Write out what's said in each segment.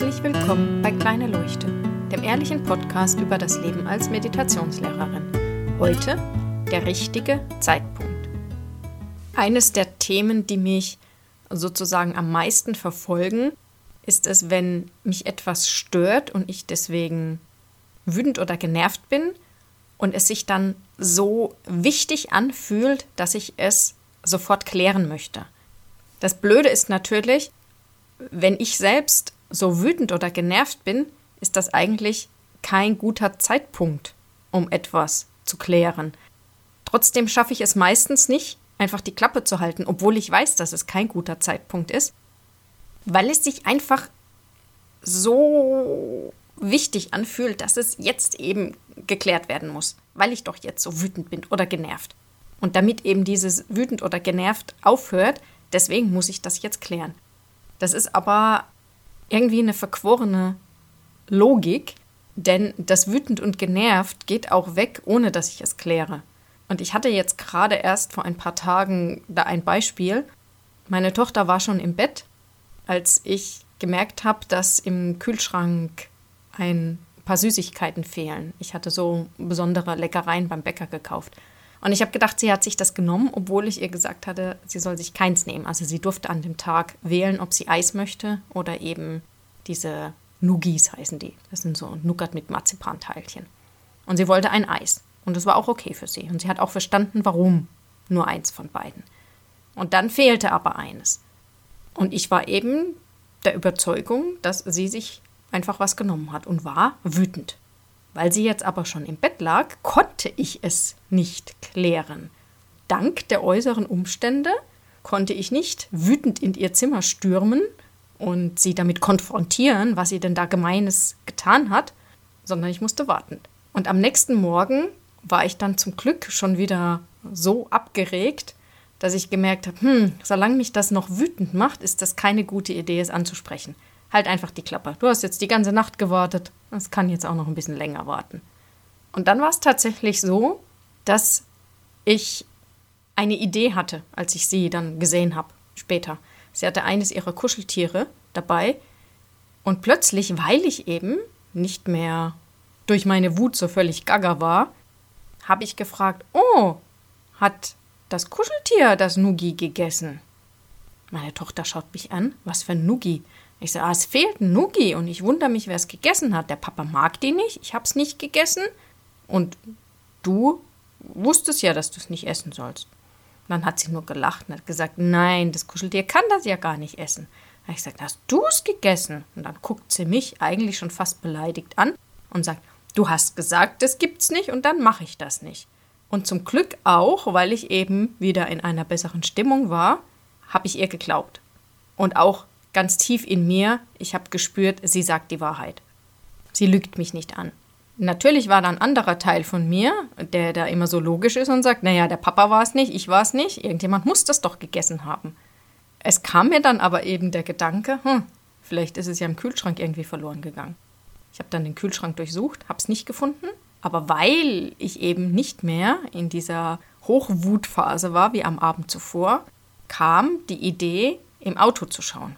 Herzlich willkommen bei Kleine Leuchte, dem ehrlichen Podcast über das Leben als Meditationslehrerin. Heute der richtige Zeitpunkt. Eines der Themen, die mich sozusagen am meisten verfolgen, ist es, wenn mich etwas stört und ich deswegen wütend oder genervt bin und es sich dann so wichtig anfühlt, dass ich es sofort klären möchte. Das Blöde ist natürlich, wenn ich selbst so wütend oder genervt bin, ist das eigentlich kein guter Zeitpunkt, um etwas zu klären. Trotzdem schaffe ich es meistens nicht, einfach die Klappe zu halten, obwohl ich weiß, dass es kein guter Zeitpunkt ist, weil es sich einfach so wichtig anfühlt, dass es jetzt eben geklärt werden muss, weil ich doch jetzt so wütend bin oder genervt. Und damit eben dieses wütend oder genervt aufhört, deswegen muss ich das jetzt klären. Das ist aber irgendwie eine verquorene Logik, denn das wütend und genervt geht auch weg, ohne dass ich es kläre. Und ich hatte jetzt gerade erst vor ein paar Tagen da ein Beispiel. Meine Tochter war schon im Bett, als ich gemerkt habe, dass im Kühlschrank ein paar Süßigkeiten fehlen. Ich hatte so besondere Leckereien beim Bäcker gekauft. Und ich habe gedacht, sie hat sich das genommen, obwohl ich ihr gesagt hatte, sie soll sich keins nehmen. Also sie durfte an dem Tag wählen, ob sie Eis möchte oder eben diese Nugis heißen die. Das sind so Nougat mit Marzipanteilchen. Und sie wollte ein Eis. Und das war auch okay für sie. Und sie hat auch verstanden, warum nur eins von beiden. Und dann fehlte aber eines. Und ich war eben der Überzeugung, dass sie sich einfach was genommen hat und war wütend. Weil sie jetzt aber schon im Bett lag, konnte ich es nicht klären. Dank der äußeren Umstände konnte ich nicht wütend in ihr Zimmer stürmen und sie damit konfrontieren, was sie denn da Gemeines getan hat, sondern ich musste warten. Und am nächsten Morgen war ich dann zum Glück schon wieder so abgeregt, dass ich gemerkt habe, hm, solange mich das noch wütend macht, ist das keine gute Idee, es anzusprechen. Halt einfach die Klappe. Du hast jetzt die ganze Nacht gewartet. Es kann jetzt auch noch ein bisschen länger warten. Und dann war es tatsächlich so, dass ich eine Idee hatte, als ich sie dann gesehen habe, später. Sie hatte eines ihrer Kuscheltiere dabei und plötzlich, weil ich eben nicht mehr durch meine Wut so völlig gaga war, habe ich gefragt, oh, hat das Kuscheltier das Nugi gegessen? Meine Tochter schaut mich an, was für ein Nugi? Ich sage, ah, es fehlt ein Nugi und ich wundere mich, wer es gegessen hat. Der Papa mag die nicht, ich habe es nicht gegessen und du wusstest ja, dass du es nicht essen sollst. Dann hat sie nur gelacht und hat gesagt, nein, das Kuscheltier kann das ja gar nicht essen. Da ich gesagt, hast du es gegessen? Und dann guckt sie mich eigentlich schon fast beleidigt an und sagt, du hast gesagt, das gibt's nicht und dann mache ich das nicht. Und zum Glück auch, weil ich eben wieder in einer besseren Stimmung war, habe ich ihr geglaubt. Und auch ganz tief in mir, ich habe gespürt, sie sagt die Wahrheit. Sie lügt mich nicht an. Natürlich war da ein anderer Teil von mir, der da immer so logisch ist und sagt, naja, der Papa war es nicht, ich war es nicht, irgendjemand muss das doch gegessen haben. Es kam mir dann aber eben der Gedanke, hm, vielleicht ist es ja im Kühlschrank irgendwie verloren gegangen. Ich habe dann den Kühlschrank durchsucht, habe es nicht gefunden, aber weil ich eben nicht mehr in dieser Hochwutphase war wie am Abend zuvor, kam die Idee, im Auto zu schauen.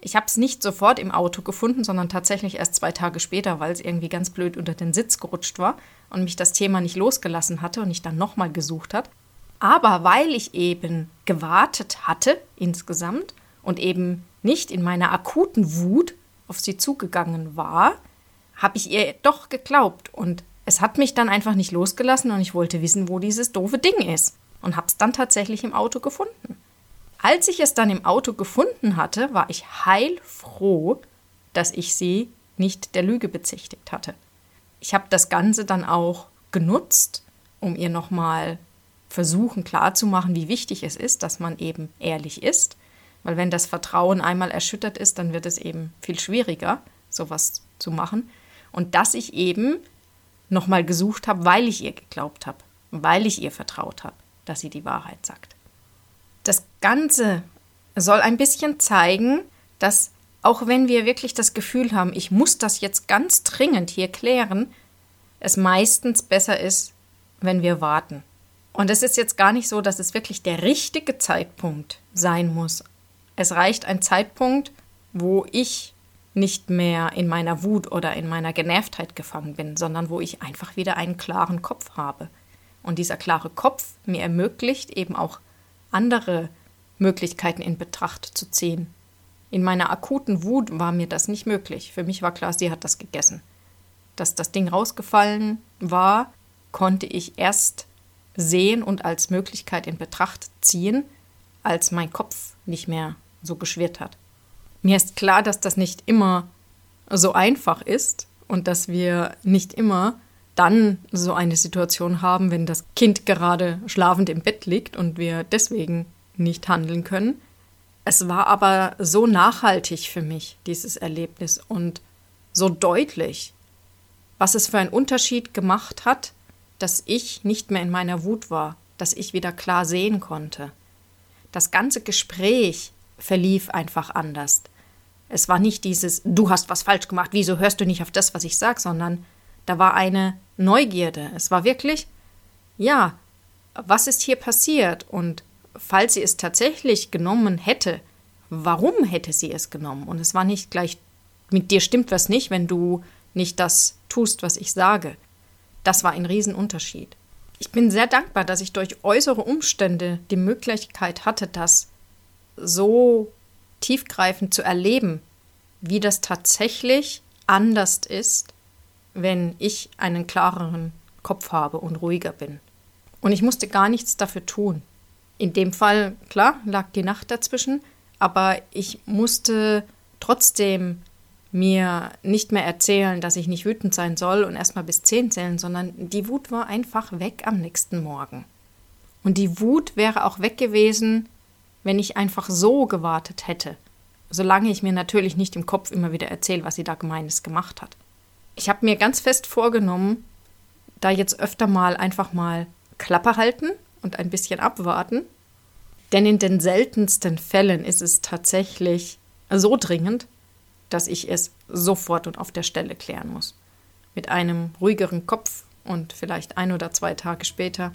Ich habe es nicht sofort im Auto gefunden, sondern tatsächlich erst zwei Tage später, weil es irgendwie ganz blöd unter den Sitz gerutscht war und mich das Thema nicht losgelassen hatte und ich dann nochmal gesucht hat. Aber weil ich eben gewartet hatte insgesamt und eben nicht in meiner akuten Wut auf sie zugegangen war, habe ich ihr doch geglaubt und es hat mich dann einfach nicht losgelassen und ich wollte wissen, wo dieses doofe Ding ist und habe es dann tatsächlich im Auto gefunden. Als ich es dann im Auto gefunden hatte, war ich heilfroh, dass ich sie nicht der Lüge bezichtigt hatte. Ich habe das Ganze dann auch genutzt, um ihr nochmal versuchen klarzumachen, wie wichtig es ist, dass man eben ehrlich ist. Weil wenn das Vertrauen einmal erschüttert ist, dann wird es eben viel schwieriger, sowas zu machen. Und dass ich eben nochmal gesucht habe, weil ich ihr geglaubt habe, weil ich ihr vertraut habe, dass sie die Wahrheit sagt. Das Ganze soll ein bisschen zeigen, dass auch wenn wir wirklich das Gefühl haben, ich muss das jetzt ganz dringend hier klären, es meistens besser ist, wenn wir warten. Und es ist jetzt gar nicht so, dass es wirklich der richtige Zeitpunkt sein muss. Es reicht ein Zeitpunkt, wo ich nicht mehr in meiner Wut oder in meiner Genervtheit gefangen bin, sondern wo ich einfach wieder einen klaren Kopf habe. Und dieser klare Kopf mir ermöglicht, eben auch andere Möglichkeiten in Betracht zu ziehen. In meiner akuten Wut war mir das nicht möglich. Für mich war klar, sie hat das gegessen. Dass das Ding rausgefallen war, konnte ich erst sehen und als Möglichkeit in Betracht ziehen, als mein Kopf nicht mehr so geschwirrt hat. Mir ist klar, dass das nicht immer so einfach ist und dass wir nicht immer dann so eine Situation haben, wenn das Kind gerade schlafend im Bett liegt und wir deswegen nicht handeln können. Es war aber so nachhaltig für mich, dieses Erlebnis, und so deutlich, was es für einen Unterschied gemacht hat, dass ich nicht mehr in meiner Wut war, dass ich wieder klar sehen konnte. Das ganze Gespräch verlief einfach anders. Es war nicht dieses, du hast was falsch gemacht, wieso hörst du nicht auf das, was ich sage, sondern da war eine Neugierde. Es war wirklich, ja, was ist hier passiert? Und falls sie es tatsächlich genommen hätte, warum hätte sie es genommen? Und es war nicht gleich, mit dir stimmt was nicht, wenn du nicht das tust, was ich sage. Das war ein Riesenunterschied. Ich bin sehr dankbar, dass ich durch äußere Umstände die Möglichkeit hatte, das so tiefgreifend zu erleben, wie das tatsächlich anders ist, wenn ich einen klareren Kopf habe und ruhiger bin. Und ich musste gar nichts dafür tun. In dem Fall, klar, lag die Nacht dazwischen, aber ich musste trotzdem mir nicht mehr erzählen, dass ich nicht wütend sein soll und erstmal bis zehn zählen, sondern die Wut war einfach weg am nächsten Morgen. Und die Wut wäre auch weg gewesen, wenn ich einfach so gewartet hätte, solange ich mir natürlich nicht im Kopf immer wieder erzähle, was sie da gemeines gemacht hat. Ich habe mir ganz fest vorgenommen, da jetzt öfter mal einfach mal Klappe halten und ein bisschen abwarten, denn in den seltensten Fällen ist es tatsächlich so dringend, dass ich es sofort und auf der Stelle klären muss. Mit einem ruhigeren Kopf und vielleicht ein oder zwei Tage später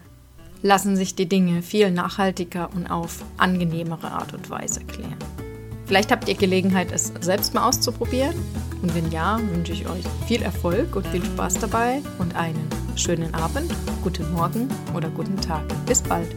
lassen sich die Dinge viel nachhaltiger und auf angenehmere Art und Weise klären. Vielleicht habt ihr Gelegenheit, es selbst mal auszuprobieren. Und wenn ja, wünsche ich euch viel Erfolg und viel Spaß dabei und einen schönen Abend, guten Morgen oder guten Tag. Bis bald.